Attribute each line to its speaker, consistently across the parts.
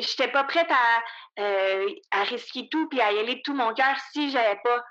Speaker 1: j'étais pas prête à, à risquer tout puis à y aller de tout mon cœur si j'avais pas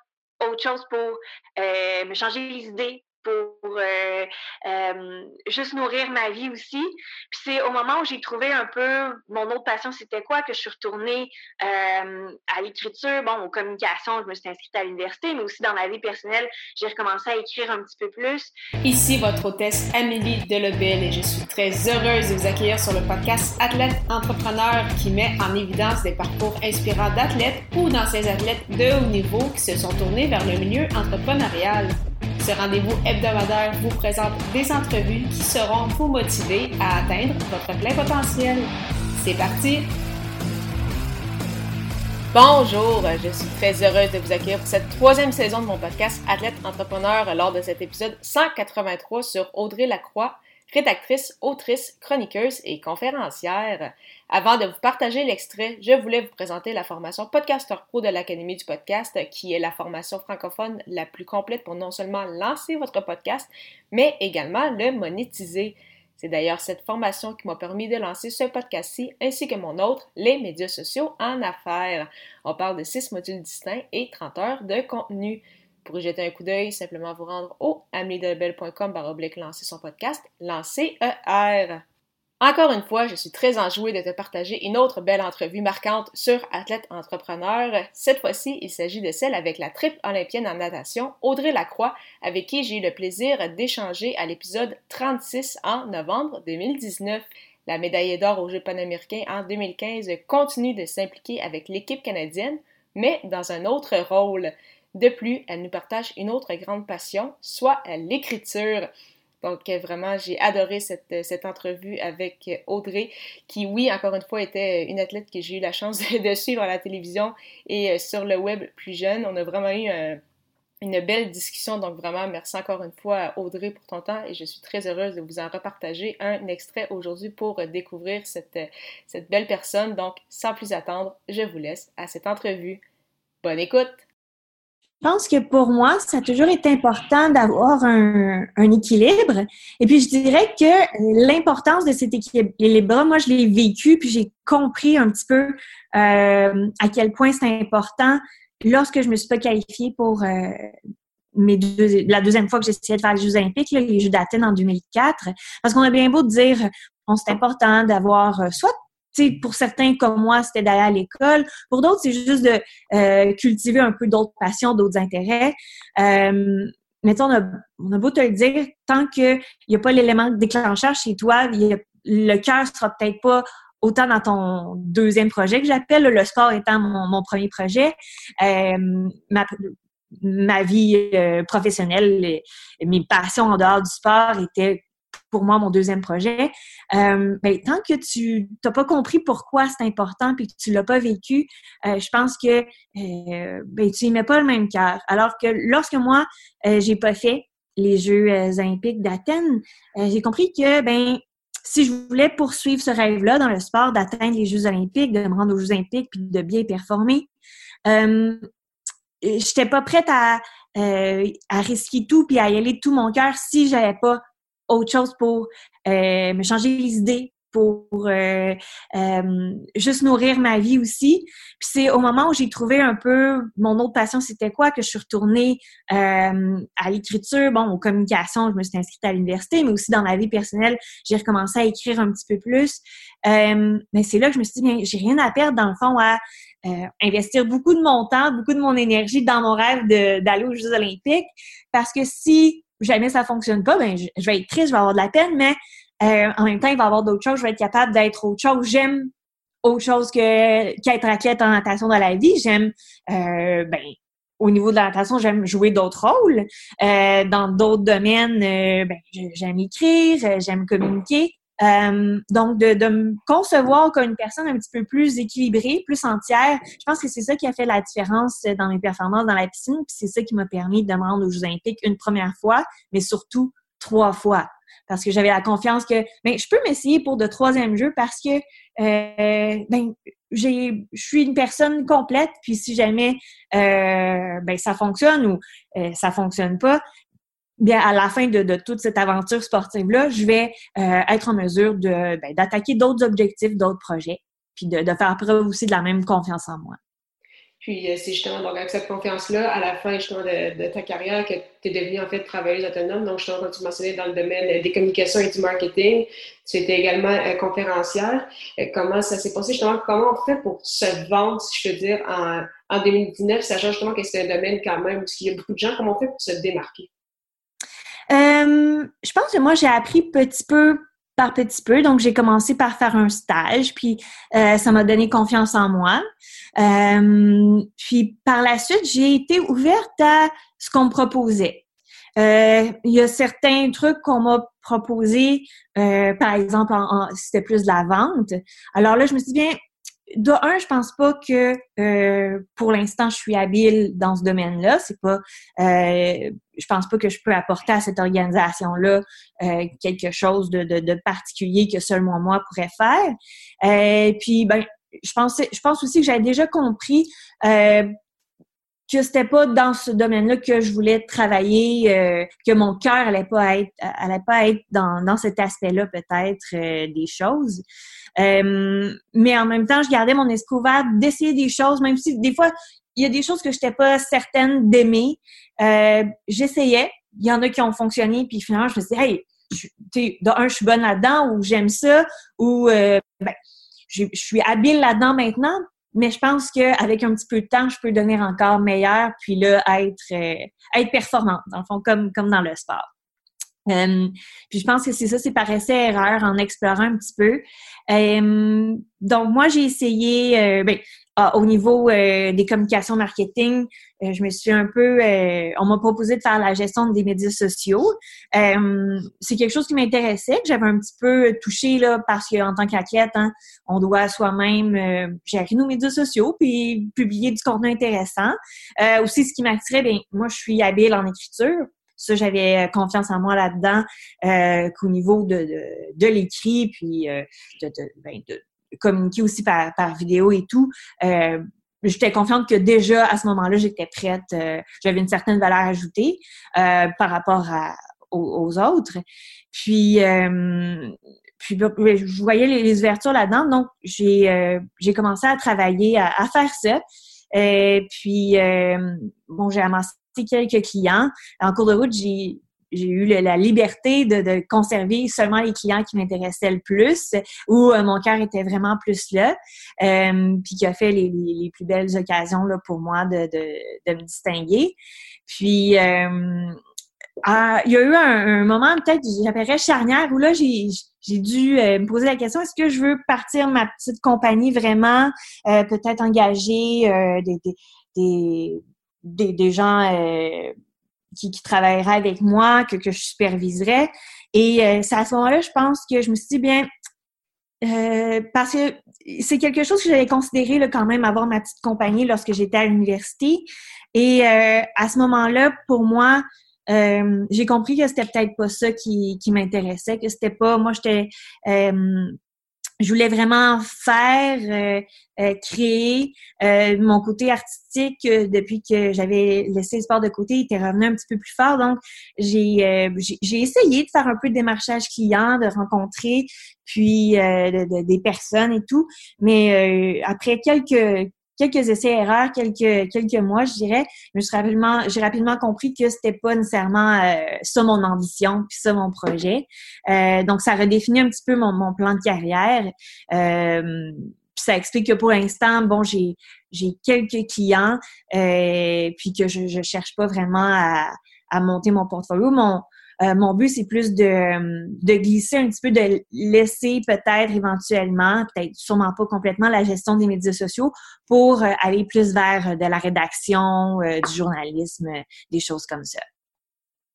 Speaker 1: autre chose pour me changer les idées, pour euh, euh, juste nourrir ma vie aussi. Puis c'est au moment où j'ai trouvé un peu mon autre passion, c'était quoi, que je suis retournée euh, à l'écriture, bon, aux communications, je me suis inscrite à l'université, mais aussi dans ma vie personnelle, j'ai recommencé à écrire un petit peu plus.
Speaker 2: Ici votre hôtesse Amélie Delobel et je suis très heureuse de vous accueillir sur le podcast Athlète Entrepreneur qui met en évidence des parcours inspirants d'athlètes ou d'anciens athlètes de haut niveau qui se sont tournés vers le milieu entrepreneurial. Ce rendez-vous hebdomadaire vous présente des entrevues qui seront vous motiver à atteindre votre plein potentiel. C'est parti! Bonjour, je suis très heureuse de vous accueillir pour cette troisième saison de mon podcast Athlète Entrepreneur lors de cet épisode 183 sur Audrey Lacroix, rédactrice, autrice, chroniqueuse et conférencière. Avant de vous partager l'extrait, je voulais vous présenter la formation Podcaster Pro de l'Académie du podcast, qui est la formation francophone la plus complète pour non seulement lancer votre podcast, mais également le monétiser. C'est d'ailleurs cette formation qui m'a permis de lancer ce podcast-ci, ainsi que mon autre, les médias sociaux en affaires. On parle de six modules distincts et 30 heures de contenu. Pour y jeter un coup d'œil, simplement vous rendre au ameliedelbel.com baroblique lancer son podcast, lancer ER. Encore une fois, je suis très enjouée de te partager une autre belle entrevue marquante sur Athlète Entrepreneur. Cette fois-ci, il s'agit de celle avec la triple olympienne en natation, Audrey Lacroix, avec qui j'ai eu le plaisir d'échanger à l'épisode 36 en novembre 2019. La médaillée d'or aux Jeux panaméricains en 2015 continue de s'impliquer avec l'équipe canadienne, mais dans un autre rôle. De plus, elle nous partage une autre grande passion, soit l'écriture. Donc, euh, vraiment, j'ai adoré cette, euh, entrevue avec euh, Audrey, qui, oui, encore une fois, était une athlète que j'ai eu la chance de suivre à la télévision et sur le web plus jeune. On a vraiment eu une belle discussion. Donc, vraiment, merci encore une fois Audrey pour ton temps et je suis très heureuse de vous en repartager un extrait aujourd'hui pour découvrir cette belle personne. Donc, sans plus attendre, je vous laisse à cette entrevue. Bonne écoute!
Speaker 3: Je pense que pour moi, ça a toujours été important d'avoir un, équilibre. Et puis, je dirais que l'importance de cet équilibre, moi, je l'ai vécu, puis j'ai compris un petit peu euh, à quel point c'est important lorsque je me suis pas qualifiée pour euh, mes deux, la deuxième fois que essayé de faire les Jeux olympiques, les Jeux d'Athènes en 2004. Parce qu'on a bien beau dire, bon, c'est important d'avoir euh, soit pour certains comme moi, c'était d'aller à l'école. Pour d'autres, c'est juste de euh, cultiver un peu d'autres passions, d'autres intérêts. Euh, mais on a, on a beau te le dire, tant qu'il n'y a pas l'élément déclencheur chez toi, le cœur sera peut-être pas autant dans ton deuxième projet que j'appelle, le sport étant mon, premier projet. Euh, ma, ma vie euh, professionnelle, mes passions en dehors du sport étaient pour moi mon deuxième projet. Euh, ben, tant que tu n'as pas compris pourquoi c'est important puis que tu l'as pas vécu, euh, je pense que euh, ben, tu n'y mets pas le même cœur. Alors que lorsque moi, j'ai pas fait les Jeux olympiques d'Athènes, j'ai compris que ben si je voulais poursuivre ce rêve-là dans le sport, d'atteindre les Jeux olympiques, de me rendre aux Jeux olympiques puis de bien performer, euh, j'étais pas prête à, à risquer tout puis à y aller de tout mon cœur si j'avais pas autre chose pour euh, me changer les idées, pour euh, euh, juste nourrir ma vie aussi. Puis c'est au moment où j'ai trouvé un peu mon autre passion, c'était quoi? Que je suis retournée à l'écriture, bon, aux communications, je me suis inscrite à l'université, mais aussi dans ma vie personnelle, j'ai recommencé à écrire un petit peu plus. mais c'est là que je me suis dit, bien, j'ai rien à perdre dans le fond à investir beaucoup de mon temps, beaucoup de mon énergie dans mon rêve d'aller aux Jeux olympiques, parce que si jamais ça fonctionne pas, ben je, vais être triste, je vais avoir de la peine, mais euh, en même temps, il va y avoir d'autres choses, je vais être capable d'être autre chose. J'aime autre chose que qu'être athlète en natation dans la vie. J'aime euh, ben au niveau de la natation, j'aime jouer d'autres rôles. Euh, dans d'autres domaines, ben, j'aime écrire, j'aime communiquer. Euh, donc, de, me concevoir comme une personne un petit peu plus équilibrée, plus entière, je pense que c'est ça qui a fait la différence dans mes performances dans la piscine, puis c'est ça qui m'a permis de me rendre aux Jeux olympiques une première fois, mais surtout trois fois. Parce que j'avais la confiance que ben, je peux m'essayer pour de troisième jeu parce que euh, ben, je suis une personne complète, puis si jamais euh, ben, ça fonctionne ou euh, ça fonctionne pas, bien, à la fin de, toute cette aventure sportive-là, je vais euh, être en mesure ben, d'attaquer d'autres objectifs, d'autres projets. puis de, faire preuve aussi de la même confiance en moi.
Speaker 2: Puis euh, c'est justement donc avec cette confiance-là, à la fin justement de, ta carrière, que tu es devenue en fait travailleuse autonome. Donc justement, comme tu mentionnais dans le domaine des communications et du marketing, tu étais également euh, conférencière. Comment ça s'est passé justement? Comment on fait pour se vendre, si je peux dire, en, en 2019, sachant justement que c'est un domaine quand même où il y a beaucoup de gens, comment on fait pour se démarquer?
Speaker 3: Je pense que moi, j'ai appris petit peu par petit peu. Donc, j'ai commencé par faire un stage, puis euh, ça m'a donné confiance en moi. Euh, puis par la suite, j'ai été ouverte à ce qu'on me proposait. Euh, il y a certains trucs qu'on m'a proposés, par exemple, c'était plus de la vente. Alors là, je me suis dit, bien, de un, je pense pas que euh, pour l'instant je suis habile dans ce domaine-là. C'est pas, euh, je pense pas que je peux apporter à cette organisation-là euh, quelque chose de, de, particulier que seulement moi pourrais faire. Puis ben, je pense, je pense aussi que j'avais déjà compris que c'était pas dans ce domaine-là que je voulais travailler, que mon cœur allait pas être, pas être dans, dans cet aspect-là peut-être des choses. Euh, mais en même temps, je gardais mon esprit ouvert d'essayer des choses, même si des fois il y a des choses que je n'étais pas certaine d'aimer. J'essayais. Il y en a qui ont fonctionné, puis finalement je me dit, hey, de un, je suis bonne là-dedans, ou j'aime ça, ou ben, je suis habile là-dedans maintenant, mais je pense qu'avec un petit peu de temps, je peux devenir encore meilleure, puis là, être, euh, être performante, dans le fond, comme, comme dans le sport. Puis je pense que c'est ça, c'est par essai-erreur en explorant un petit peu. Euh, donc moi, j'ai essayé, euh, ben, au niveau euh, des communications marketing, euh, je me suis un peu, euh, on m'a proposé de faire la gestion des médias sociaux. c'est quelque chose qui m'intéressait, que j'avais un petit peu touché là parce qu'en tant qu'athlète, hein, on doit soi-même gérer nos médias sociaux puis publier du contenu intéressant. aussi, ce qui m'attirait, ben moi, je suis habile en écriture. Ça, j'avais confiance en moi là-dedans, qu'au niveau de, de, de l'écrit, puis de, de, ben, de communiquer aussi par, par vidéo et tout, euh, j'étais confiante que déjà à ce moment-là, j'étais prête, euh, j'avais une certaine valeur ajoutée euh, par rapport à, aux, autres. Puis, puis je voyais les, ouvertures là-dedans, donc j'ai j'ai commencé à travailler à, à faire ça. Puis, bon, j'ai amassé quelques clients. En cours de route, j'ai j'ai eu la liberté de, conserver seulement les clients qui m'intéressaient le plus, où euh, mon cœur était vraiment plus là, euh, puis qui a fait les, plus belles occasions là, pour moi de, me distinguer. Puis, euh, il y a eu un, moment, peut-être, j'appellerais charnière, où là, j'ai dû me poser la question, est-ce que je veux partir ma petite compagnie vraiment, peut-être engager des, des, gens qui, qui travaillerait avec moi, que, que je superviserais. Et euh, c'est à ce moment-là, je pense que je me suis dit, bien, euh, parce que c'est quelque chose que j'avais considéré là, quand même avoir ma petite compagnie lorsque j'étais à l'université. Et euh, à ce moment-là, pour moi, euh, j'ai compris que c'était peut-être pas ça qui, qui m'intéressait, que c'était pas, moi j'étais je voulais vraiment faire, euh, euh, créer euh, mon côté artistique depuis que j'avais laissé le sport de côté, il était revenu un petit peu plus fort. Donc, j'ai j'ai essayé de faire un peu de démarchage client, de rencontrer puis des personnes et tout. Mais après quelques quelques essais-erreurs, quelques, quelques mois, je dirais, je suis rapidement, j'ai rapidement compris que c'était pas nécessairement euh, ça mon ambition, puis ça mon projet. Euh, donc, ça redéfinit un petit peu mon, mon plan de carrière. Euh, puis ça explique que pour l'instant, bon, j'ai j'ai quelques clients, euh, puis que je, je cherche pas vraiment à, à monter mon portfolio. Mon euh, mon but, c'est plus de, de glisser un petit peu, de laisser peut-être éventuellement, peut-être sûrement pas complètement, la gestion des médias sociaux pour euh, aller plus vers euh, de la rédaction, du journalisme, des choses comme ça.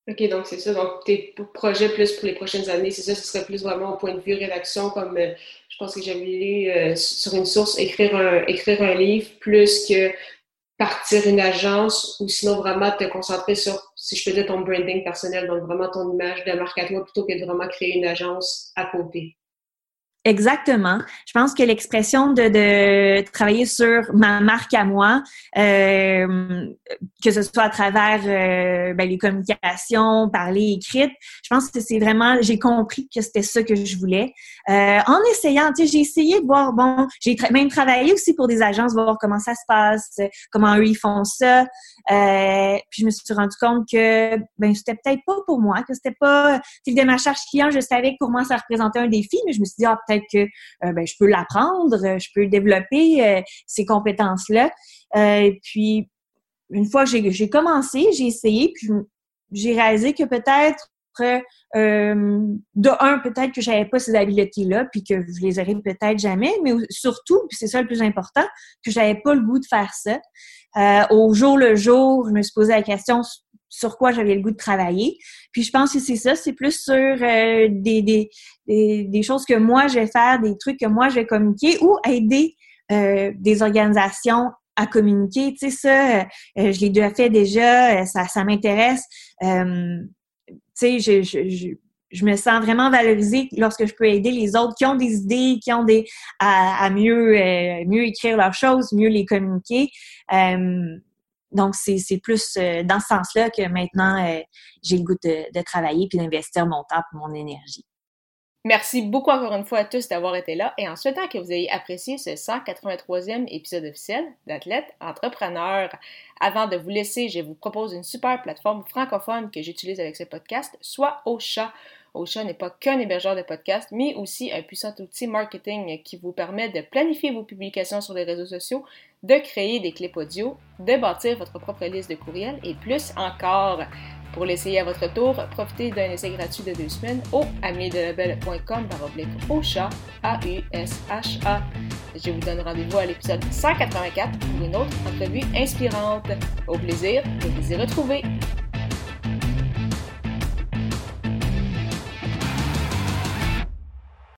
Speaker 2: OK, donc c'est ça. Donc, tes projets plus pour les prochaines années, c'est ça, ce serait plus vraiment au point de vue rédaction, comme je pense que j'avais lu sur une source, écrire un, écrire un livre, plus que partir une agence ou sinon vraiment te concentrer sur, si je peux dire, ton branding personnel, donc vraiment ton image de marque à toi plutôt que de vraiment créer une agence à côté?
Speaker 3: Exactement. Je pense que l'expression de, travailler sur ma marque à moi, euh, que ce soit à travers euh, ben, les communications, parler, écrite, je pense que c'est vraiment, j'ai compris que c'était ça que je voulais. Euh, en essayant, tu sais, j'ai essayé de voir, bon, j'ai même travaillé aussi pour des agences, voir comment ça se passe, comment eux ils font ça. Puis je me suis rendu compte que ben c'était peut-être pas pour moi, que c'était pas, tu sais, le démarchage client, je savais que pour moi ça représentait un défi, mais je me suis dit ah que euh, ben, je peux l'apprendre, je peux développer euh, ces compétences-là. Euh, puis, une fois que j'ai commencé, j'ai essayé, puis j'ai réalisé que peut-être de un, peut-être que j'avais pas ces habiletés-là, puis que je les aurais peut-être jamais, mais surtout, puis c'est ça le plus important, que j'avais pas le goût de faire ça. au jour le jour, je me suis posé la question sur quoi j'avais le goût de travailler. Puis je pense que c'est ça, c'est plus sur euh, des, des, des, choses que moi je vais faire, des trucs que moi je vais communiquer ou aider euh, des organisations à communiquer. Tu sais, ça, euh, je l'ai déjà fait déjà, ça, ça m'intéresse. tu sais, je, je, je, me sens vraiment valorisée lorsque je peux aider les autres qui ont des idées, qui ont des à, à mieux mieux écrire leurs choses, mieux les communiquer. Donc, c'est plus euh, dans ce sens-là que maintenant, euh, j'ai le goût de, travailler puis d'investir mon temps et mon énergie.
Speaker 2: Merci beaucoup encore une fois à tous d'avoir été là et en souhaitant que vous ayez apprécié ce 183e épisode officiel d'Athlète Entrepreneur. Avant de vous laisser, je vous propose une super plateforme francophone que j'utilise avec ce podcast, soit Ocha. Ocha n'est pas qu'un hébergeur de podcast, mais aussi un puissant outil marketing qui vous permet de planifier vos publications sur les réseaux sociaux, de créer des clips audio, de bâtir votre propre liste de courriels et plus encore. Pour l'essayer à votre tour, profitez d'un essai gratuit de deux semaines au amiedelabel.com au chat A-U-S-H-A. Je vous donne rendez-vous à l'épisode 184 pour une autre entrevue inspirante. Au plaisir de vous y retrouver.